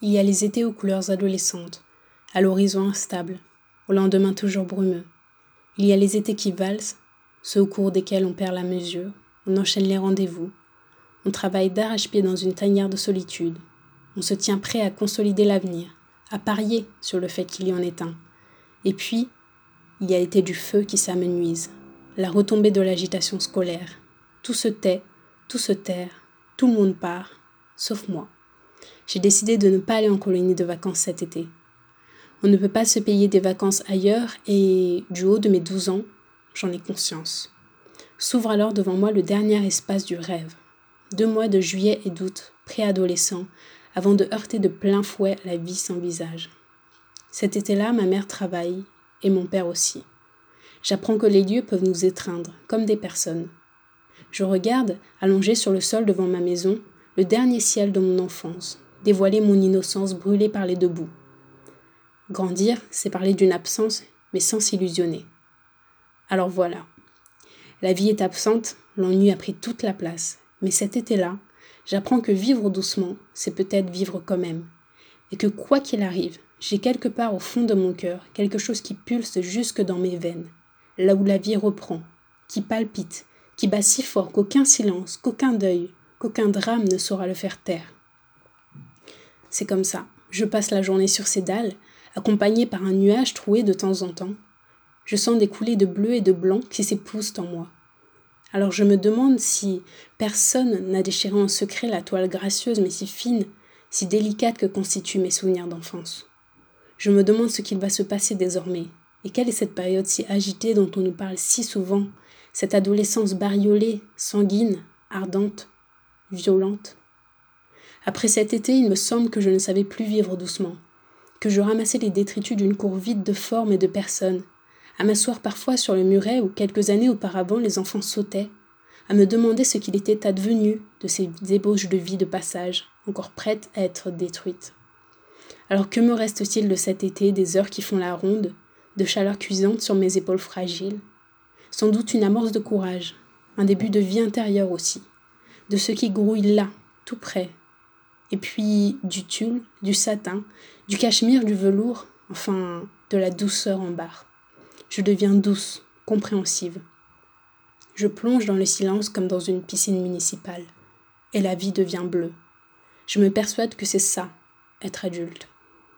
Il y a les étés aux couleurs adolescentes, à l'horizon instable, au lendemain toujours brumeux. Il y a les étés qui valsent, ceux au cours desquels on perd la mesure, on enchaîne les rendez-vous, on travaille d'arrache-pied dans une tanière de solitude, on se tient prêt à consolider l'avenir, à parier sur le fait qu'il y en ait un. Et puis, il y a été du feu qui s'amenuise, la retombée de l'agitation scolaire. Tout se tait, tout se terre, tout le monde part, sauf moi j'ai décidé de ne pas aller en colonie de vacances cet été. On ne peut pas se payer des vacances ailleurs et, du haut de mes 12 ans, j'en ai conscience. S'ouvre alors devant moi le dernier espace du rêve. Deux mois de juillet et d'août, préadolescent, avant de heurter de plein fouet la vie sans visage. Cet été-là, ma mère travaille, et mon père aussi. J'apprends que les lieux peuvent nous étreindre, comme des personnes. Je regarde, allongé sur le sol devant ma maison, le dernier ciel de mon enfance, dévoiler mon innocence brûlée par les deux bouts. Grandir, c'est parler d'une absence, mais sans s'illusionner. Alors voilà. La vie est absente, l'ennui a pris toute la place, mais cet été-là, j'apprends que vivre doucement, c'est peut-être vivre quand même, et que quoi qu'il arrive, j'ai quelque part au fond de mon cœur quelque chose qui pulse jusque dans mes veines, là où la vie reprend, qui palpite, qui bat si fort qu'aucun silence, qu'aucun deuil, qu'aucun drame ne saura le faire taire. C'est comme ça. Je passe la journée sur ces dalles, accompagnée par un nuage troué de temps en temps. Je sens des coulées de bleu et de blanc qui s'épousent en moi. Alors je me demande si personne n'a déchiré en secret la toile gracieuse mais si fine, si délicate que constituent mes souvenirs d'enfance. Je me demande ce qu'il va se passer désormais, et quelle est cette période si agitée dont on nous parle si souvent, cette adolescence bariolée, sanguine, ardente, violente. Après cet été, il me semble que je ne savais plus vivre doucement, que je ramassais les détritus d'une cour vide de formes et de personnes, à m'asseoir parfois sur le muret où quelques années auparavant les enfants sautaient, à me demander ce qu'il était advenu de ces ébauches de vie de passage, encore prêtes à être détruites. Alors que me reste-t-il de cet été, des heures qui font la ronde, de chaleur cuisante sur mes épaules fragiles? Sans doute une amorce de courage, un début de vie intérieure aussi, de ce qui grouille là, tout près, et puis du tulle, du satin, du cachemire, du velours, enfin de la douceur en barre. Je deviens douce, compréhensive. Je plonge dans le silence comme dans une piscine municipale, et la vie devient bleue. Je me persuade que c'est ça, être adulte.